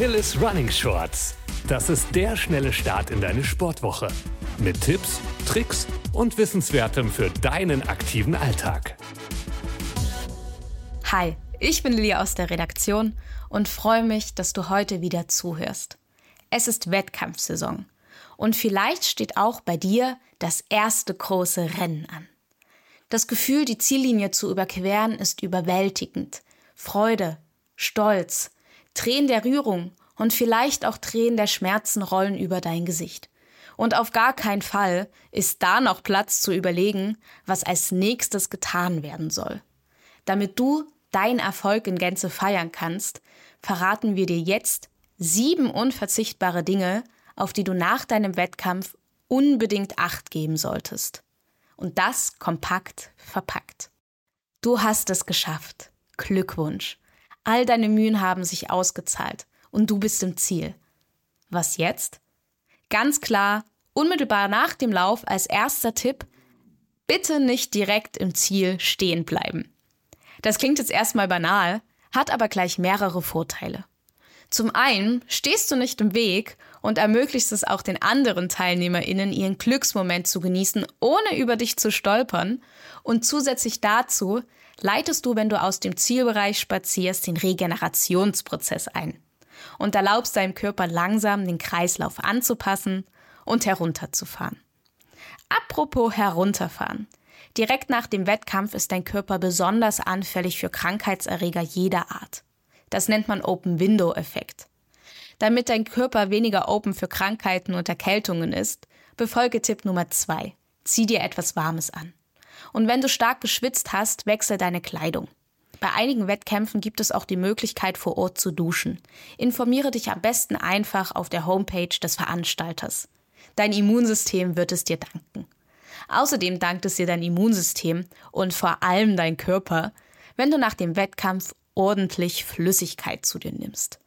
Achilles Running Shorts. Das ist der schnelle Start in deine Sportwoche. Mit Tipps, Tricks und Wissenswertem für deinen aktiven Alltag. Hi, ich bin Lilia aus der Redaktion und freue mich, dass du heute wieder zuhörst. Es ist Wettkampfsaison und vielleicht steht auch bei dir das erste große Rennen an. Das Gefühl, die Ziellinie zu überqueren, ist überwältigend. Freude, Stolz, Tränen der Rührung und vielleicht auch Tränen der Schmerzen rollen über dein Gesicht. Und auf gar keinen Fall ist da noch Platz zu überlegen, was als nächstes getan werden soll. Damit du deinen Erfolg in Gänze feiern kannst, verraten wir dir jetzt sieben unverzichtbare Dinge, auf die du nach deinem Wettkampf unbedingt Acht geben solltest. Und das kompakt verpackt. Du hast es geschafft. Glückwunsch. All deine Mühen haben sich ausgezahlt und du bist im Ziel. Was jetzt? Ganz klar, unmittelbar nach dem Lauf als erster Tipp, bitte nicht direkt im Ziel stehen bleiben. Das klingt jetzt erstmal banal, hat aber gleich mehrere Vorteile. Zum einen stehst du nicht im Weg und ermöglichst es auch den anderen TeilnehmerInnen, ihren Glücksmoment zu genießen, ohne über dich zu stolpern. Und zusätzlich dazu leitest du, wenn du aus dem Zielbereich spazierst, den Regenerationsprozess ein und erlaubst deinem Körper langsam den Kreislauf anzupassen und herunterzufahren. Apropos herunterfahren. Direkt nach dem Wettkampf ist dein Körper besonders anfällig für Krankheitserreger jeder Art. Das nennt man Open-Window-Effekt. Damit dein Körper weniger open für Krankheiten und Erkältungen ist, befolge Tipp Nummer zwei: Zieh dir etwas Warmes an. Und wenn du stark geschwitzt hast, wechsel deine Kleidung. Bei einigen Wettkämpfen gibt es auch die Möglichkeit, vor Ort zu duschen. Informiere dich am besten einfach auf der Homepage des Veranstalters. Dein Immunsystem wird es dir danken. Außerdem dankt es dir dein Immunsystem und vor allem dein Körper, wenn du nach dem Wettkampf ordentlich Flüssigkeit zu dir nimmst.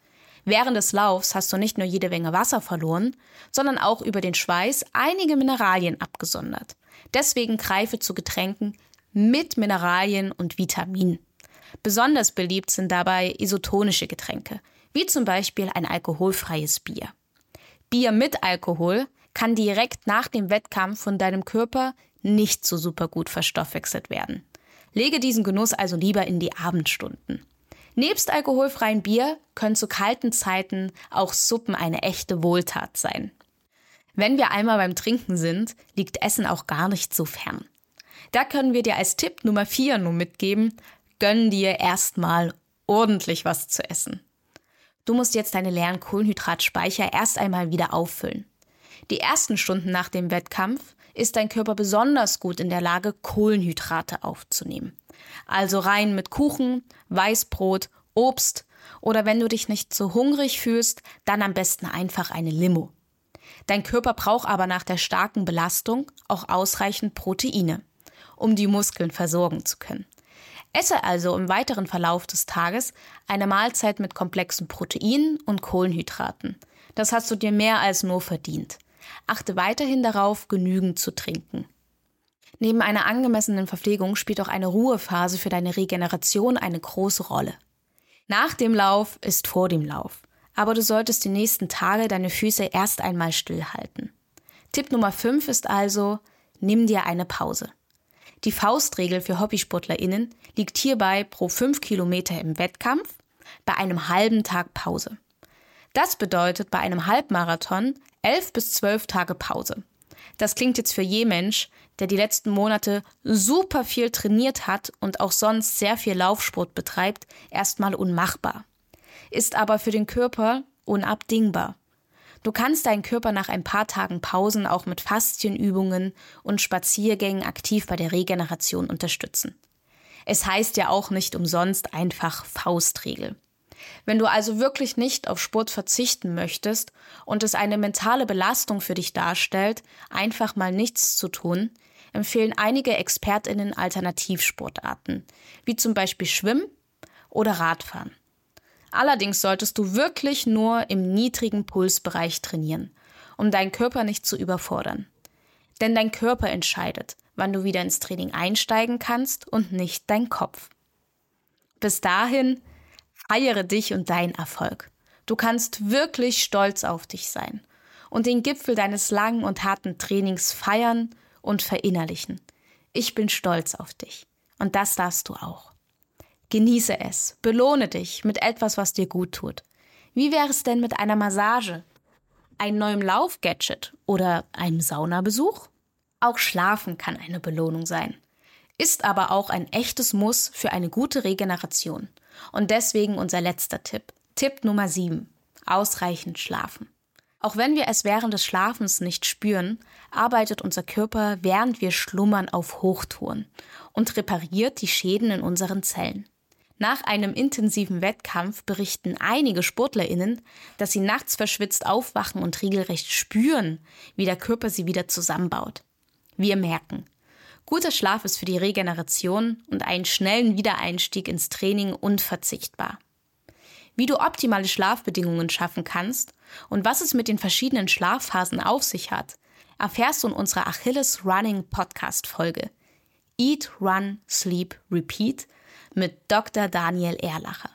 Während des Laufs hast du nicht nur jede Menge Wasser verloren, sondern auch über den Schweiß einige Mineralien abgesondert. Deswegen greife zu Getränken mit Mineralien und Vitaminen. Besonders beliebt sind dabei isotonische Getränke, wie zum Beispiel ein alkoholfreies Bier. Bier mit Alkohol kann direkt nach dem Wettkampf von deinem Körper nicht so super gut verstoffwechselt werden. Lege diesen Genuss also lieber in die Abendstunden. Nebst alkoholfreiem Bier können zu kalten Zeiten auch Suppen eine echte Wohltat sein. Wenn wir einmal beim Trinken sind, liegt Essen auch gar nicht so fern. Da können wir dir als Tipp Nummer 4 nur mitgeben, gönn dir erstmal ordentlich was zu essen. Du musst jetzt deine leeren Kohlenhydratspeicher erst einmal wieder auffüllen. Die ersten Stunden nach dem Wettkampf ist dein Körper besonders gut in der Lage, Kohlenhydrate aufzunehmen. Also rein mit Kuchen, Weißbrot, Obst oder wenn du dich nicht so hungrig fühlst, dann am besten einfach eine Limo. Dein Körper braucht aber nach der starken Belastung auch ausreichend Proteine, um die Muskeln versorgen zu können. Esse also im weiteren Verlauf des Tages eine Mahlzeit mit komplexen Proteinen und Kohlenhydraten. Das hast du dir mehr als nur verdient. Achte weiterhin darauf, genügend zu trinken. Neben einer angemessenen Verpflegung spielt auch eine Ruhephase für deine Regeneration eine große Rolle. Nach dem Lauf ist vor dem Lauf, aber du solltest die nächsten Tage deine Füße erst einmal stillhalten. Tipp Nummer 5 ist also, nimm dir eine Pause. Die Faustregel für HobbysportlerInnen liegt hierbei pro 5 Kilometer im Wettkampf bei einem halben Tag Pause. Das bedeutet bei einem Halbmarathon 11 bis 12 Tage Pause. Das klingt jetzt für je Mensch, der die letzten Monate super viel trainiert hat und auch sonst sehr viel Laufsport betreibt, erstmal unmachbar. Ist aber für den Körper unabdingbar. Du kannst deinen Körper nach ein paar Tagen Pausen auch mit Faszienübungen und Spaziergängen aktiv bei der Regeneration unterstützen. Es heißt ja auch nicht umsonst einfach Faustregel. Wenn du also wirklich nicht auf Sport verzichten möchtest und es eine mentale Belastung für dich darstellt, einfach mal nichts zu tun, empfehlen einige Expertinnen Alternativsportarten, wie zum Beispiel Schwimmen oder Radfahren. Allerdings solltest du wirklich nur im niedrigen Pulsbereich trainieren, um deinen Körper nicht zu überfordern. Denn dein Körper entscheidet, wann du wieder ins Training einsteigen kannst und nicht dein Kopf. Bis dahin Feiere dich und deinen Erfolg. Du kannst wirklich stolz auf dich sein und den Gipfel deines langen und harten Trainings feiern und verinnerlichen. Ich bin stolz auf dich. Und das darfst du auch. Genieße es, belohne dich mit etwas, was dir gut tut. Wie wäre es denn mit einer Massage, einem neuen Laufgadget oder einem Saunabesuch? Auch Schlafen kann eine Belohnung sein, ist aber auch ein echtes Muss für eine gute Regeneration. Und deswegen unser letzter Tipp. Tipp Nummer 7. Ausreichend schlafen. Auch wenn wir es während des Schlafens nicht spüren, arbeitet unser Körper, während wir schlummern, auf Hochtouren und repariert die Schäden in unseren Zellen. Nach einem intensiven Wettkampf berichten einige Sportlerinnen, dass sie nachts verschwitzt aufwachen und regelrecht spüren, wie der Körper sie wieder zusammenbaut. Wir merken, guter Schlaf ist für die Regeneration und einen schnellen Wiedereinstieg ins Training unverzichtbar. Wie du optimale Schlafbedingungen schaffen kannst und was es mit den verschiedenen Schlafphasen auf sich hat, erfährst du in unserer Achilles Running Podcast Folge. Eat, Run, Sleep, Repeat – mit Dr. Daniel Erlacher.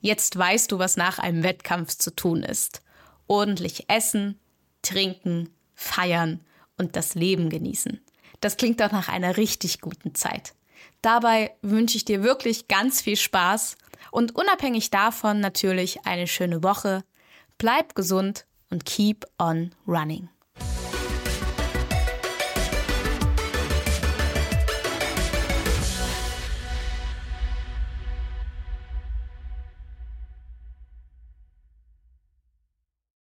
Jetzt weißt du, was nach einem Wettkampf zu tun ist. Ordentlich essen, trinken, feiern und das Leben genießen. Das klingt doch nach einer richtig guten Zeit. Dabei wünsche ich dir wirklich ganz viel Spaß und unabhängig davon natürlich eine schöne Woche. Bleib gesund und keep on running.